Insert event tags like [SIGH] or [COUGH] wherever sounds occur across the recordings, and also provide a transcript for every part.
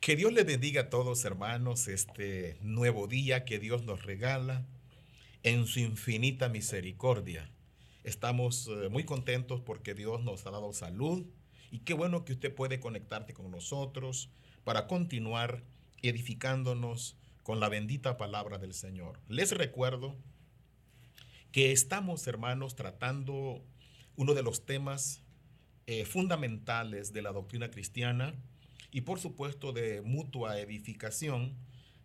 Que Dios le bendiga a todos hermanos este nuevo día que Dios nos regala en su infinita misericordia. Estamos eh, muy contentos porque Dios nos ha dado salud y qué bueno que usted puede conectarte con nosotros para continuar edificándonos con la bendita palabra del Señor. Les recuerdo que estamos, hermanos, tratando uno de los temas eh, fundamentales de la doctrina cristiana y por supuesto de mutua edificación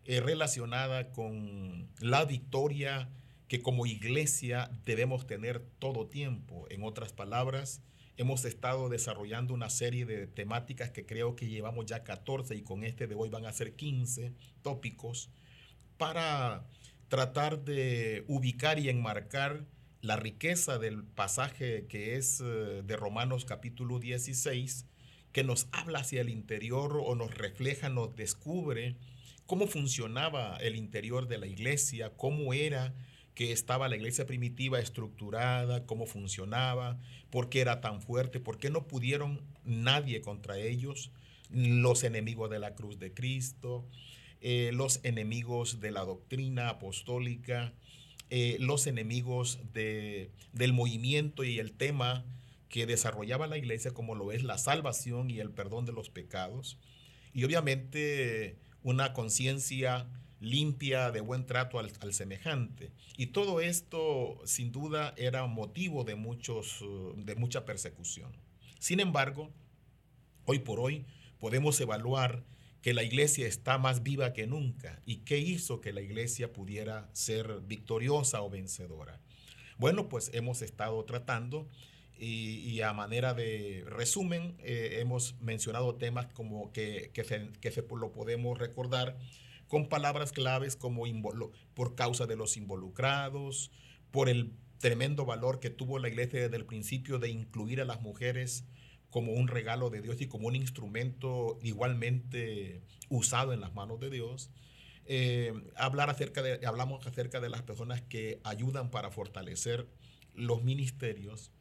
eh, relacionada con la victoria que como iglesia debemos tener todo tiempo. En otras palabras, hemos estado desarrollando una serie de temáticas que creo que llevamos ya 14 y con este de hoy van a ser 15 tópicos para tratar de ubicar y enmarcar la riqueza del pasaje que es eh, de Romanos capítulo 16 que nos habla hacia el interior o nos refleja, nos descubre cómo funcionaba el interior de la iglesia, cómo era que estaba la iglesia primitiva estructurada, cómo funcionaba, por qué era tan fuerte, por qué no pudieron nadie contra ellos, los enemigos de la cruz de Cristo, eh, los enemigos de la doctrina apostólica, eh, los enemigos de, del movimiento y el tema que desarrollaba la iglesia como lo es la salvación y el perdón de los pecados. Y obviamente una conciencia limpia, de buen trato al, semejante. Y todo esto, sin duda, era motivo de, muchos, de mucha persecución. Sin embargo, hoy por hoy podemos evaluar que la iglesia está más viva que nunca y qué hizo que la iglesia pudiera ser victoriosa o vencedora. Bueno, pues hemos estado tratando y, a manera de resumen, eh, hemos mencionado temas como que, que, se, que se lo podemos recordar con palabras claves como por causa de los involucrados, por el tremendo valor que tuvo la iglesia desde el principio de incluir a las mujeres como un regalo de Dios y como un instrumento igualmente usado en las manos de Dios. Eh, hablar acerca de, hablamos acerca de las personas que ayudan para fortalecer los ministerios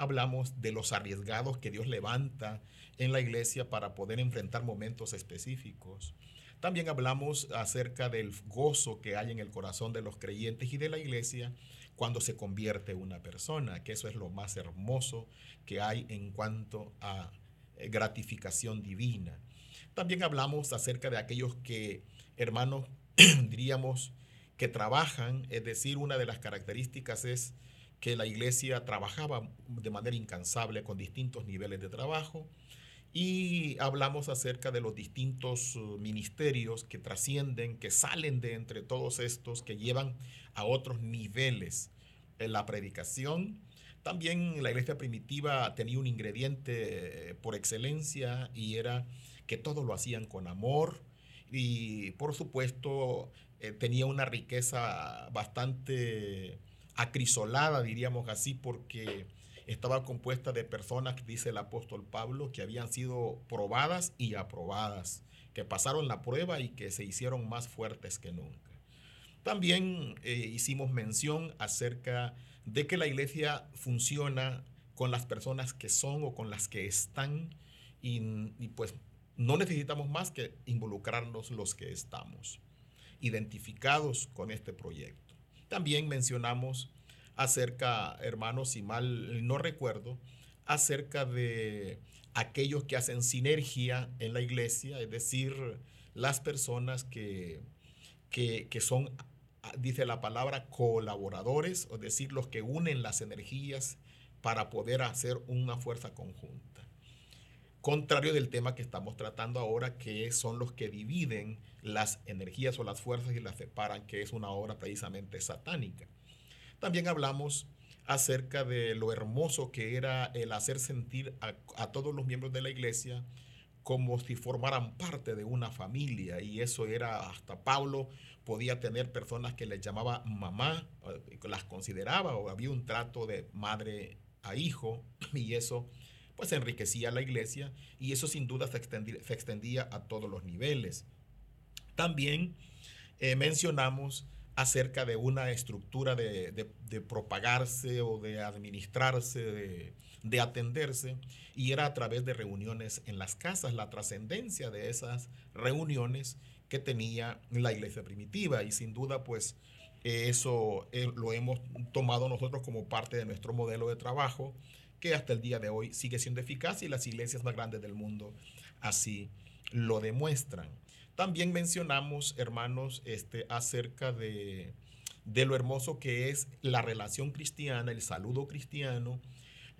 hablamos de los arriesgados que Dios levanta en la iglesia para poder enfrentar momentos específicos. También hablamos acerca del gozo que hay en el corazón de los creyentes y de la iglesia cuando se convierte una persona, que eso es lo más hermoso que hay en cuanto a eh, gratificación divina. También hablamos acerca de aquellos que, hermanos, [CLEARS THROAT] diríamos, que trabajan, es decir, una de las características es que la iglesia trabajaba de manera incansable con distintos niveles de trabajo y hablamos acerca de los distintos uh, ministerios que trascienden, que salen de entre todos estos, que llevan a otros niveles en la predicación. También la iglesia primitiva tenía un ingrediente eh, por excelencia y era que todo lo hacían con amor y por supuesto eh, tenía una riqueza bastante acrisolada, diríamos así, porque estaba compuesta de personas, dice el apóstol Pablo, que habían sido probadas y aprobadas, que pasaron la prueba y que se hicieron más fuertes que nunca. También eh, hicimos mención acerca de que la iglesia funciona con las personas que son o con las que están y, y pues no necesitamos más que involucrarnos los que estamos identificados con este proyecto. También mencionamos acerca, hermanos, si mal no recuerdo, acerca de aquellos que hacen sinergia en la iglesia, es decir, las personas que, que, son, dice la palabra, colaboradores, es decir, los que unen las energías para poder hacer una fuerza conjunta. Contrario del tema que estamos tratando ahora, que son los que dividen las energías o las fuerzas y las separan, que es una obra precisamente satánica. También hablamos acerca de lo hermoso que era el hacer sentir a, todos los miembros de la iglesia como si formaran parte de una familia y eso era hasta Pablo podía tener personas que les llamaba mamá, eh, las consideraba o había un trato de madre a hijo y eso pues enriquecía la iglesia y eso sin duda se extendía a todos los niveles. También eh, mencionamos acerca de una estructura de, propagarse o de administrarse, de, atenderse, y era a través de reuniones en las casas, la trascendencia de esas reuniones que tenía la iglesia primitiva, y sin duda pues eso eh, lo hemos tomado nosotros como parte de nuestro modelo de trabajo, que hasta el día de hoy sigue siendo eficaz y las iglesias más grandes del mundo así lo demuestran. También mencionamos, hermanos, este, acerca de, lo hermoso que es la relación cristiana, el saludo cristiano,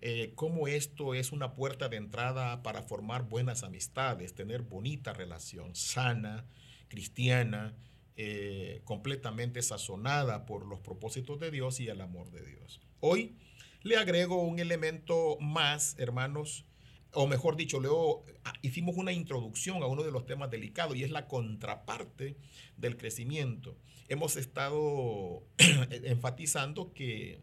eh, cómo esto es una puerta de entrada para formar buenas amistades, tener bonita relación, sana, cristiana, eh, completamente sazonada por los propósitos de Dios y el amor de Dios. Hoy le agrego un elemento más, hermanos, o mejor dicho, luego ah, hicimos una introducción a uno de los temas delicados y es la contraparte del crecimiento. Hemos estado [CLEARS THROAT] enfatizando que,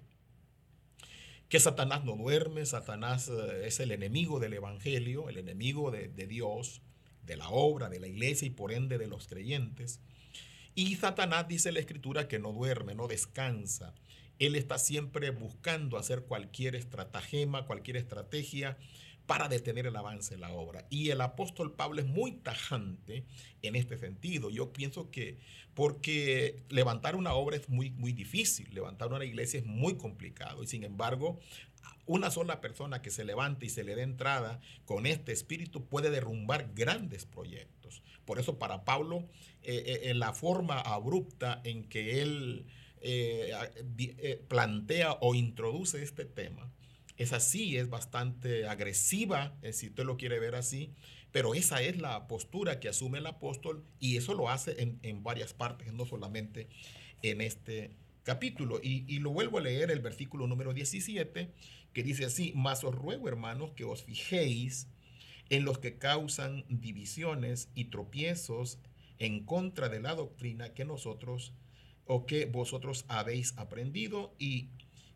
que Satanás no duerme, Satanás eh, es el enemigo del Evangelio, el enemigo de, de Dios, de la obra, de la iglesia y por ende de los creyentes. Y Satanás dice la escritura que no duerme, no descansa. Él está siempre buscando hacer cualquier estratagema, cualquier estrategia para detener el avance de la obra. Y el apóstol Pablo es muy tajante en este sentido. Yo pienso que porque levantar una obra es muy, muy difícil, levantar una iglesia es muy complicado y sin embargo una sola persona que se levante y se le dé entrada con este espíritu puede derrumbar grandes proyectos. Por eso para Pablo, eh, eh, la forma abrupta en que él eh, plantea o introduce este tema, es así, es bastante agresiva, eh, si usted lo quiere ver así, pero esa es la postura que asume el apóstol y eso lo hace en, varias partes, no solamente en este capítulo. Y, lo vuelvo a leer, el versículo número 17, que dice así, mas os ruego, hermanos, que os fijéis en los que causan divisiones y tropiezos en contra de la doctrina que nosotros o que vosotros habéis aprendido y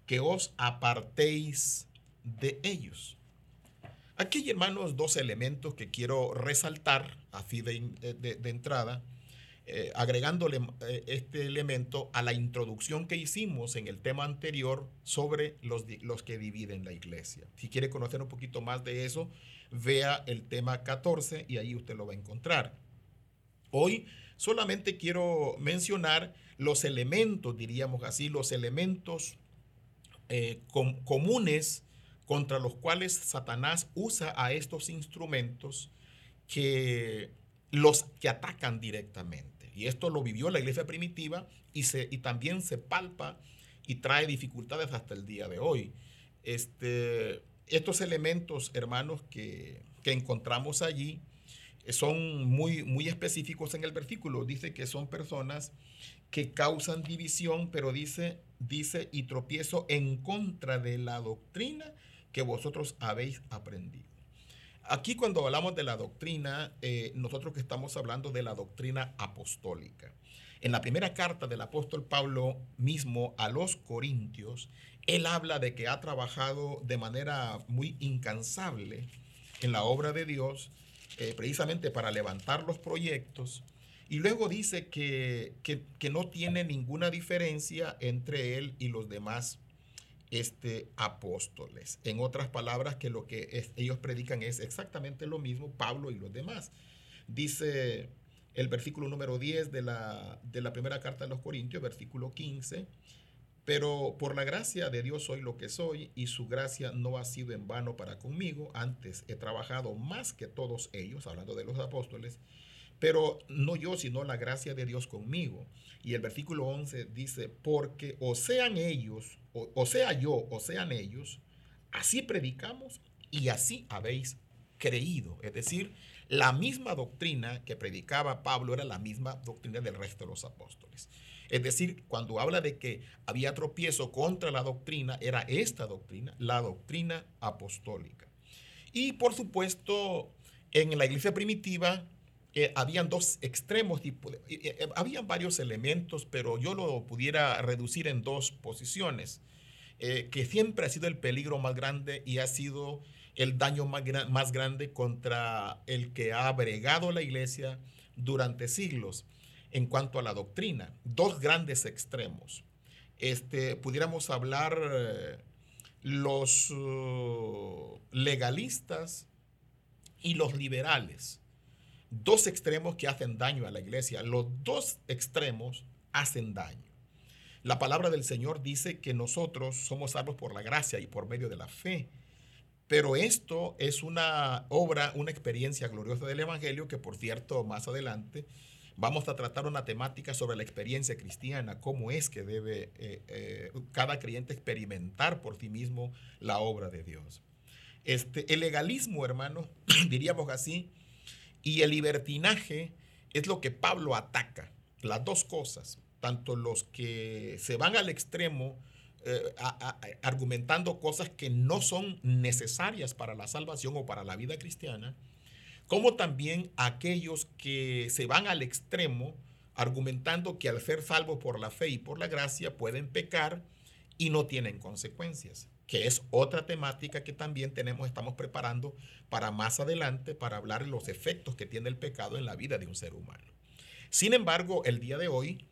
que os apartéis de ellos. Aquí hay, hermanos, dos elementos que quiero resaltar así de, de, entrada, eh, agregándole eh, este elemento a la introducción que hicimos en el tema anterior sobre los, los que dividen la iglesia. Si quiere conocer un poquito más de eso, vea el tema 14 y ahí usted lo va a encontrar. Hoy solamente quiero mencionar los elementos, diríamos así, los elementos eh, comunes contra los cuales Satanás usa a estos instrumentos que los que atacan directamente. Y esto lo vivió la iglesia primitiva y, se, y también se palpa y trae dificultades hasta el día de hoy. Este, estos elementos, hermanos, que, que encontramos allí son muy, muy específicos en el versículo. Dice que son personas que causan división, pero dice, dice y tropiezo en contra de la doctrina que vosotros habéis aprendido. Aquí cuando hablamos de la doctrina, eh, nosotros que estamos hablando de la doctrina apostólica. En la primera carta del apóstol Pablo mismo a los Corintios, él habla de que ha trabajado de manera muy incansable en la obra de Dios, eh, precisamente para levantar los proyectos. Y luego dice que, que no tiene ninguna diferencia entre él y los demás este, apóstoles. En otras palabras, que lo que ellos predican es exactamente lo mismo, Pablo y los demás. Dice el versículo número 10 de la, de la primera carta de los Corintios, versículo 15, pero por la gracia de Dios soy lo que soy y su gracia no ha sido en vano para conmigo. Antes he trabajado más que todos ellos, hablando de los apóstoles, pero no yo, sino la gracia de Dios conmigo. Y el versículo 11 dice, porque o sean ellos, o, sea yo, o sean ellos, así predicamos y así habéis creído. Es decir, la misma doctrina que predicaba Pablo era la misma doctrina del resto de los apóstoles. Es decir, cuando habla de que había tropiezo contra la doctrina, era esta doctrina, la doctrina apostólica. Y por supuesto, en la iglesia primitiva eh, habían dos extremos, eh, eh, habían varios elementos, pero yo lo pudiera reducir en dos posiciones, que siempre ha sido el peligro más grande y ha sido el daño más, más grande contra el que ha abregado la iglesia durante siglos. En cuanto a la doctrina. Dos grandes extremos. Este, pudiéramos hablar eh, los uh, legalistas y los liberales. Dos extremos que hacen daño a la iglesia. Los dos extremos hacen daño. La palabra del Señor dice que nosotros somos salvos por la gracia y por medio de la fe. Pero esto es una obra, una experiencia gloriosa del Evangelio que, por cierto, más adelante vamos a tratar una temática sobre la experiencia cristiana, cómo es que debe eh, eh, cada creyente experimentar por sí mismo la obra de Dios. Este, el legalismo, hermano, [CLEARS THROAT] diríamos así, y el libertinaje es lo que Pablo ataca, las dos cosas, tanto los que se van al extremo eh, argumentando cosas que no son necesarias para la salvación o para la vida cristiana, como también aquellos que se van al extremo argumentando que al ser salvos por la fe y por la gracia pueden pecar y no tienen consecuencias, que es otra temática que también tenemos, estamos preparando para más adelante para hablar de los efectos que tiene el pecado en la vida de un ser humano. Sin embargo, el día de hoy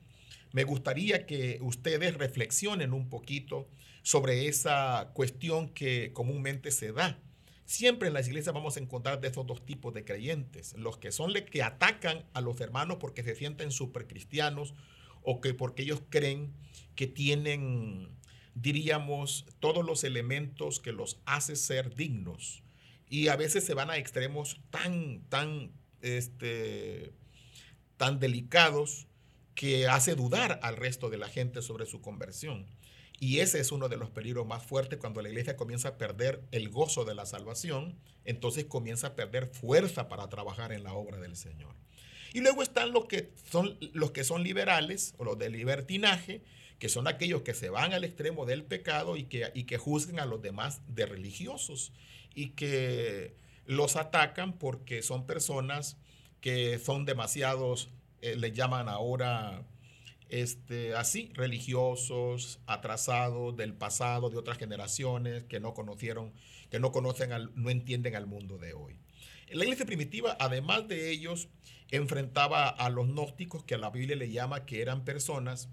me gustaría que ustedes reflexionen un poquito sobre esa cuestión que comúnmente se da. Siempre en las iglesias vamos a encontrar de esos dos tipos de creyentes, los que son los que atacan a los hermanos porque se sienten supercristianos o que porque ellos creen que tienen, diríamos, todos los elementos que los hace ser dignos. Y a veces se van a extremos tan, tan, este, tan delicados que hace dudar al resto de la gente sobre su conversión. Y ese es uno de los peligros más fuertes cuando la iglesia comienza a perder el gozo de la salvación, entonces comienza a perder fuerza para trabajar en la obra del Señor. Y luego están los que son, los que son liberales o los de libertinaje, que son aquellos que se van al extremo del pecado y que, y que juzgan a los demás de religiosos y que los atacan porque son personas que son demasiados eh, llaman ahora este, así, religiosos, atrasados del pasado, de otras generaciones que no conocieron, que no conocen, no entienden al mundo de hoy. La iglesia primitiva, además de ellos, enfrentaba a los gnósticos, que a la Biblia le llama que eran personas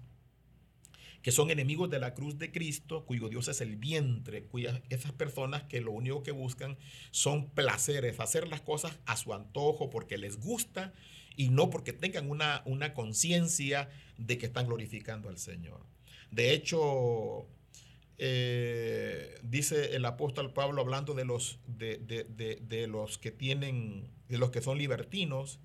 que son enemigos de la cruz de Cristo, cuyo Dios es el vientre, cuyas esas personas que lo único que buscan son placeres, hacer las cosas a su antojo porque les gusta y no porque tengan una, una conciencia de que están glorificando al Señor. De hecho, eh, dice el apóstol Pablo hablando de los, de, los que tienen, de los que son libertinos,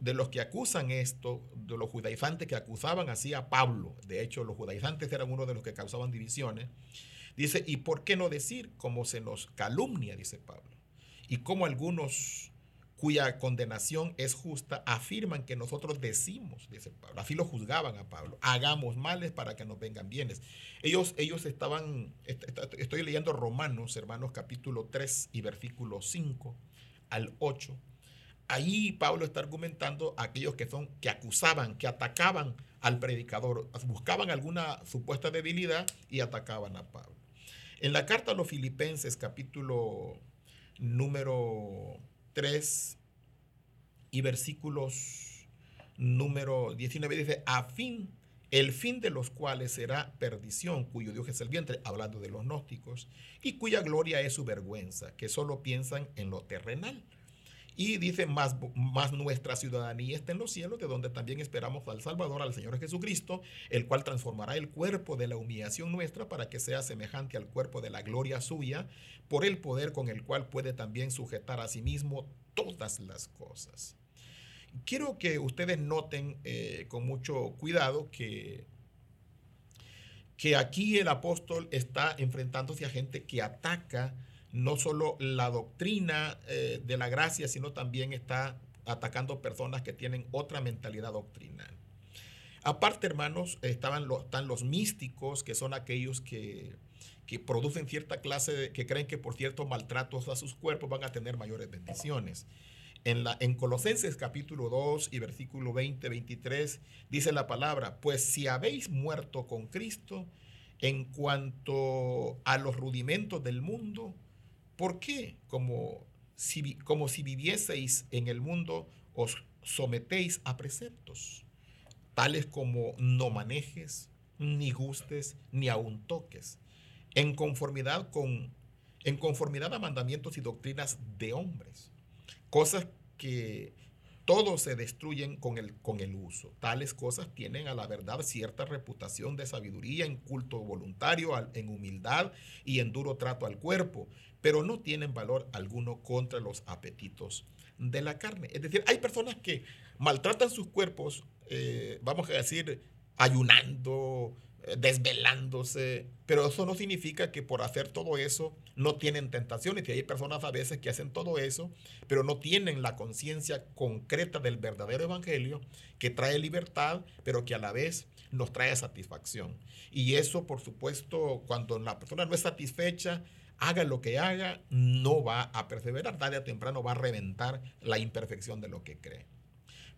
de los que acusan esto, de los judaizantes que acusaban así a Pablo. De hecho, los judaizantes eran uno de los que causaban divisiones. Dice, ¿y por qué no decir cómo se nos calumnia? Dice Pablo. Y cómo algunos cuya condenación es justa, afirman que nosotros decimos, dice Pablo, así lo juzgaban a Pablo, hagamos males para que nos vengan bienes. Ellos, ellos estaban, estoy leyendo Romanos, hermanos, capítulo 3 y versículo 5 al 8. Ahí Pablo está argumentando a aquellos que son, que acusaban, que atacaban al predicador, buscaban alguna supuesta debilidad y atacaban a Pablo. En la carta a los filipenses, capítulo número 3 y versículos número 19 dice, a fin, el fin de los cuales será perdición, cuyo Dios es el vientre, hablando de los gnósticos, y cuya gloria es su vergüenza, que solo piensan en lo terrenal y dice, más, más nuestra ciudadanía está en los cielos, de donde también esperamos al Salvador, al Señor Jesucristo, el cual transformará el cuerpo de la humillación nuestra para que sea semejante al cuerpo de la gloria suya, por el poder con el cual puede también sujetar a sí mismo todas las cosas. Quiero que ustedes noten eh, con mucho cuidado que, que aquí el apóstol está enfrentándose a gente que ataca no solo la doctrina eh, de la gracia, sino también está atacando personas que tienen otra mentalidad doctrinal. Aparte, hermanos, estaban están los místicos, que son aquellos que, producen cierta clase, de, que creen que por ciertos maltratos a sus cuerpos van a tener mayores bendiciones. En, la, en Colosenses capítulo 2 y versículo 20, 23 dice la palabra, pues si habéis muerto con Cristo en cuanto a los rudimentos del mundo, ¿Por qué? Como si, como si vivieseis en el mundo, os sometéis a preceptos. tales como no manejes, ni gustes, ni aun toques, en conformidad con en conformidad a mandamientos y doctrinas de hombres. Cosas que todos se destruyen con el, con el uso. Tales cosas tienen a la verdad cierta reputación de sabiduría en culto voluntario, en humildad y en duro trato al cuerpo, pero no tienen valor alguno contra los apetitos de la carne. Es decir, hay personas que maltratan sus cuerpos, eh, vamos a decir, ayunando, desvelándose, pero eso no significa que por hacer todo eso no tienen tentaciones. Y hay personas a veces que hacen todo eso, pero no tienen la conciencia concreta del verdadero evangelio que trae libertad, pero que a la vez nos trae satisfacción. Y eso, por supuesto, cuando la persona no es satisfecha, haga lo que haga, no va a perseverar. Tarde o temprano va a reventar la imperfección de lo que cree.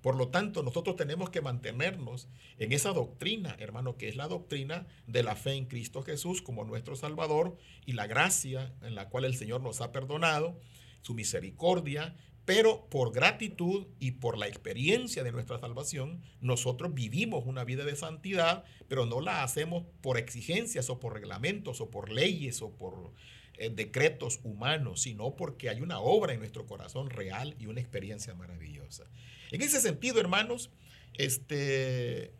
Por lo tanto, nosotros tenemos que mantenernos en esa doctrina, hermano, que es la doctrina de la fe en Cristo Jesús como nuestro Salvador y la gracia en la cual el Señor nos ha perdonado, su misericordia, pero por gratitud y por la experiencia de nuestra salvación, nosotros vivimos una vida de santidad, pero no la hacemos por exigencias o por reglamentos o por leyes o por eh, decretos humanos, sino porque hay una obra en nuestro corazón real y una experiencia maravillosa. En ese sentido, hermanos, este,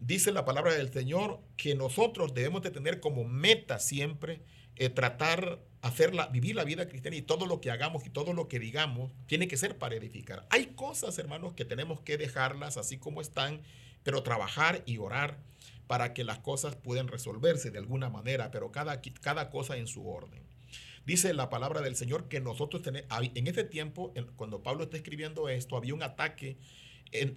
dice la palabra del Señor que nosotros debemos de tener como meta siempre eh, tratar, hacerla, vivir la vida cristiana y todo lo que hagamos y todo lo que digamos tiene que ser para edificar. Hay cosas, hermanos, que tenemos que dejarlas así como están, pero trabajar y orar para que las cosas puedan resolverse de alguna manera, pero cada, cada cosa en su orden. Dice la palabra del Señor que nosotros tenemos, en ese tiempo, cuando Pablo está escribiendo esto, había un ataque,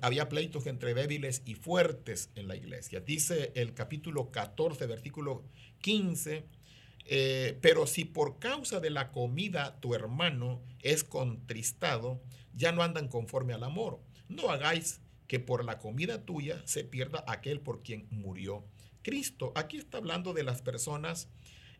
había pleitos entre débiles y fuertes en la iglesia. Dice el capítulo 14, versículo 15, eh, pero si por causa de la comida tu hermano es contristado, ya no andan conforme al amor. No hagáis que por la comida tuya se pierda aquel por quien murió Cristo. Aquí está hablando de las personas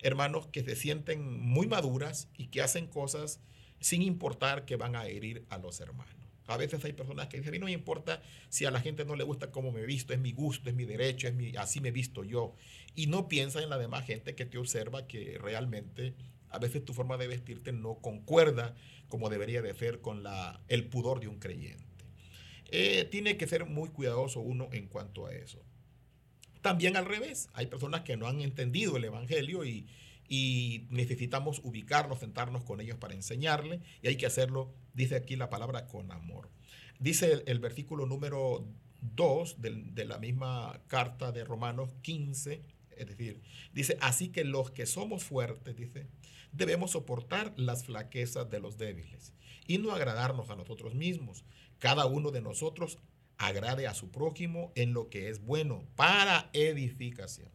hermanos que se sienten muy maduras y que hacen cosas sin importar que van a herir a los hermanos. A veces hay personas que dicen, a mí no me importa si a la gente no le gusta cómo me visto, es mi gusto, es mi derecho, es mi, así me visto yo. Y no piensa en la demás gente que te observa que realmente a veces tu forma de vestirte no concuerda como debería de ser con el pudor de un creyente. Eh, tiene que ser muy cuidadoso uno en cuanto a eso. También al revés, hay personas que no han entendido el Evangelio y, necesitamos ubicarnos, sentarnos con ellos para enseñarle y hay que hacerlo, dice aquí la palabra, con amor. Dice el, versículo número 2 de, la misma carta de Romanos 15, es decir, dice, así que los que somos fuertes, dice, debemos soportar las flaquezas de los débiles y no agradarnos a nosotros mismos. Cada uno de nosotros agrade a su prójimo en lo que es bueno para edificación.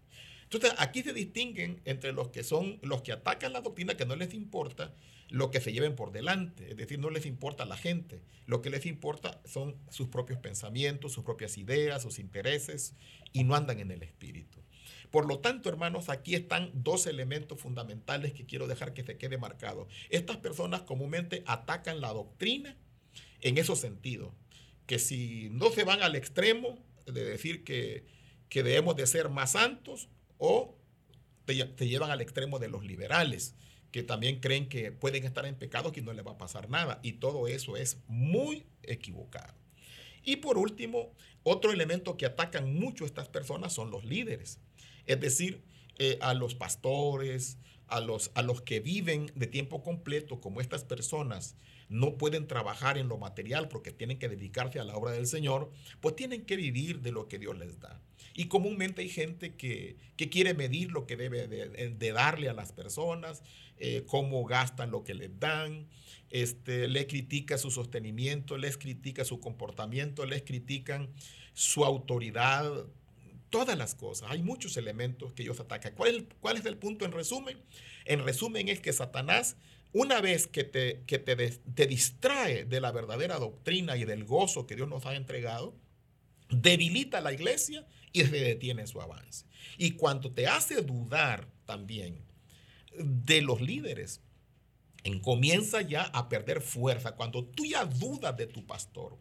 Entonces, aquí se distinguen entre los que son los que atacan la doctrina, que no les importa lo que se lleven por delante, es decir, no les importa la gente, lo que les importa son sus propios pensamientos, sus propias ideas, sus intereses, y no andan en el espíritu. Por lo tanto, hermanos, aquí están dos elementos fundamentales que quiero dejar que se quede marcado. Estas personas comúnmente atacan la doctrina en esos sentidos que si no se van al extremo de decir que, debemos de ser más santos o te, llevan al extremo de los liberales, que también creen que pueden estar en pecado que no les va a pasar nada. Y todo eso es muy equivocado. Y por último, otro elemento que atacan mucho estas personas son los líderes. Es decir, eh, a los pastores, a los, a los que viven de tiempo completo, como estas personas no pueden trabajar en lo material porque tienen que dedicarse a la obra del Señor, pues tienen que vivir de lo que Dios les da. Y comúnmente hay gente que, quiere medir lo que debe de, darle a las personas, eh, cómo gastan lo que les dan, este, le critica su sostenimiento, les critica su comportamiento, les critican su autoridad, todas las cosas. Hay muchos elementos que ellos atacan. ¿Cuál ¿Cuál es el punto en resumen? En resumen es que Satanás una vez que, te, te, distrae de la verdadera doctrina y del gozo que Dios nos ha entregado, debilita la iglesia y se detiene su avance. Y cuando te hace dudar también de los líderes, comienza ya a perder fuerza, cuando tú ya dudas de tu pastor,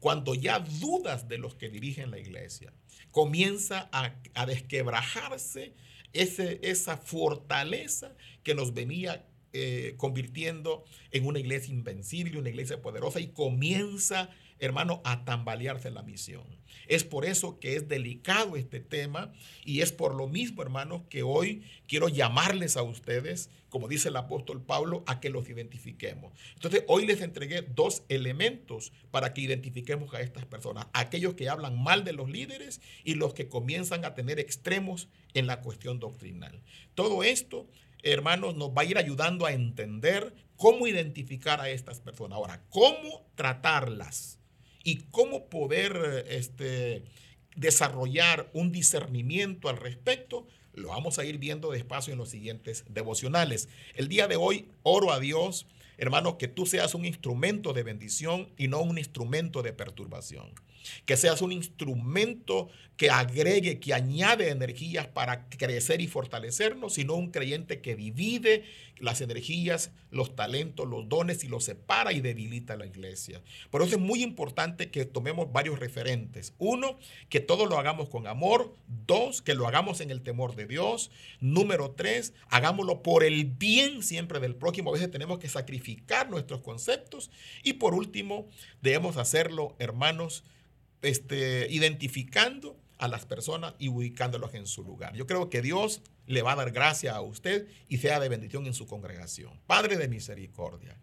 cuando ya dudas de los que dirigen la iglesia, comienza a, desquebrajarse ese, esa fortaleza que nos venía eh, convirtiendo en una iglesia invencible, una iglesia poderosa y comienza, hermano, a tambalearse la misión. Es por eso que es delicado este tema y es por lo mismo, hermanos, que hoy quiero llamarles a ustedes, como dice el apóstol Pablo, a que los identifiquemos. Entonces, hoy les entregué dos elementos para que identifiquemos a estas personas, aquellos que hablan mal de los líderes y los que comienzan a tener extremos en la cuestión doctrinal. Todo esto hermanos, nos va a ir ayudando a entender cómo identificar a estas personas. Ahora, cómo tratarlas y cómo poder este, desarrollar un discernimiento al respecto, lo vamos a ir viendo despacio en los siguientes devocionales. El día de hoy oro a Dios, hermanos, que tú seas un instrumento de bendición y no un instrumento de perturbación que seas un instrumento que agregue, que añade energías para crecer y fortalecernos, sino un creyente que divide las energías, los talentos, los dones y los separa y debilita la iglesia. Por eso es muy importante que tomemos varios referentes. Uno, que todo lo hagamos con amor. Dos, que lo hagamos en el temor de Dios. Número tres, hagámoslo por el bien siempre del prójimo. A veces tenemos que sacrificar nuestros conceptos. Y por último, debemos hacerlo, hermanos, este, identificando a las personas y ubicándolos en su lugar. Yo creo que Dios le va a dar gracia a usted y sea de bendición en su congregación. Padre de misericordia.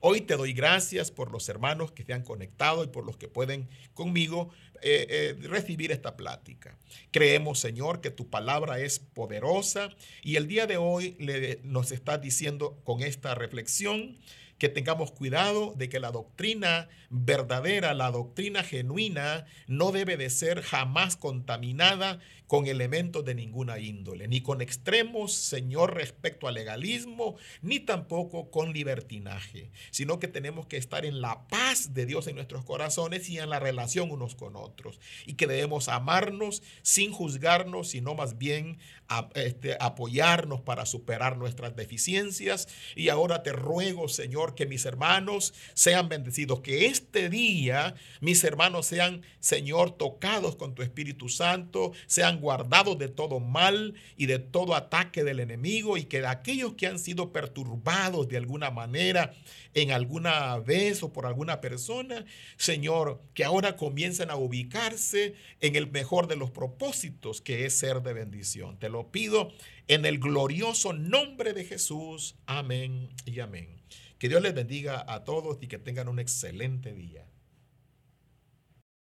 Hoy te doy gracias por los hermanos que se han conectado y por los que pueden conmigo eh, eh, recibir esta plática. Creemos, Señor, que tu palabra es poderosa y el día de hoy nos está diciendo con esta reflexión que tengamos cuidado de que la doctrina verdadera, la doctrina genuina, no debe de ser jamás contaminada con elementos de ninguna índole, ni con extremos, Señor, respecto al legalismo, ni tampoco con libertinaje, sino que tenemos que estar en la paz de Dios en nuestros corazones y en la relación unos con otros, y que debemos amarnos sin juzgarnos, sino más bien este, apoyarnos para superar nuestras deficiencias. Y ahora te ruego, Señor, que mis hermanos sean bendecidos, que este día mis hermanos sean, Señor, tocados con tu Espíritu Santo, sean guardados de todo mal y de todo ataque del enemigo y que aquellos que han sido perturbados de alguna manera en alguna vez o por alguna persona, Señor, que ahora comiencen a ubicarse en el mejor de los propósitos que es ser de bendición. Te lo pido en el glorioso nombre de Jesús. Amén y amén. Que Dios les bendiga a todos y que tengan un excelente día.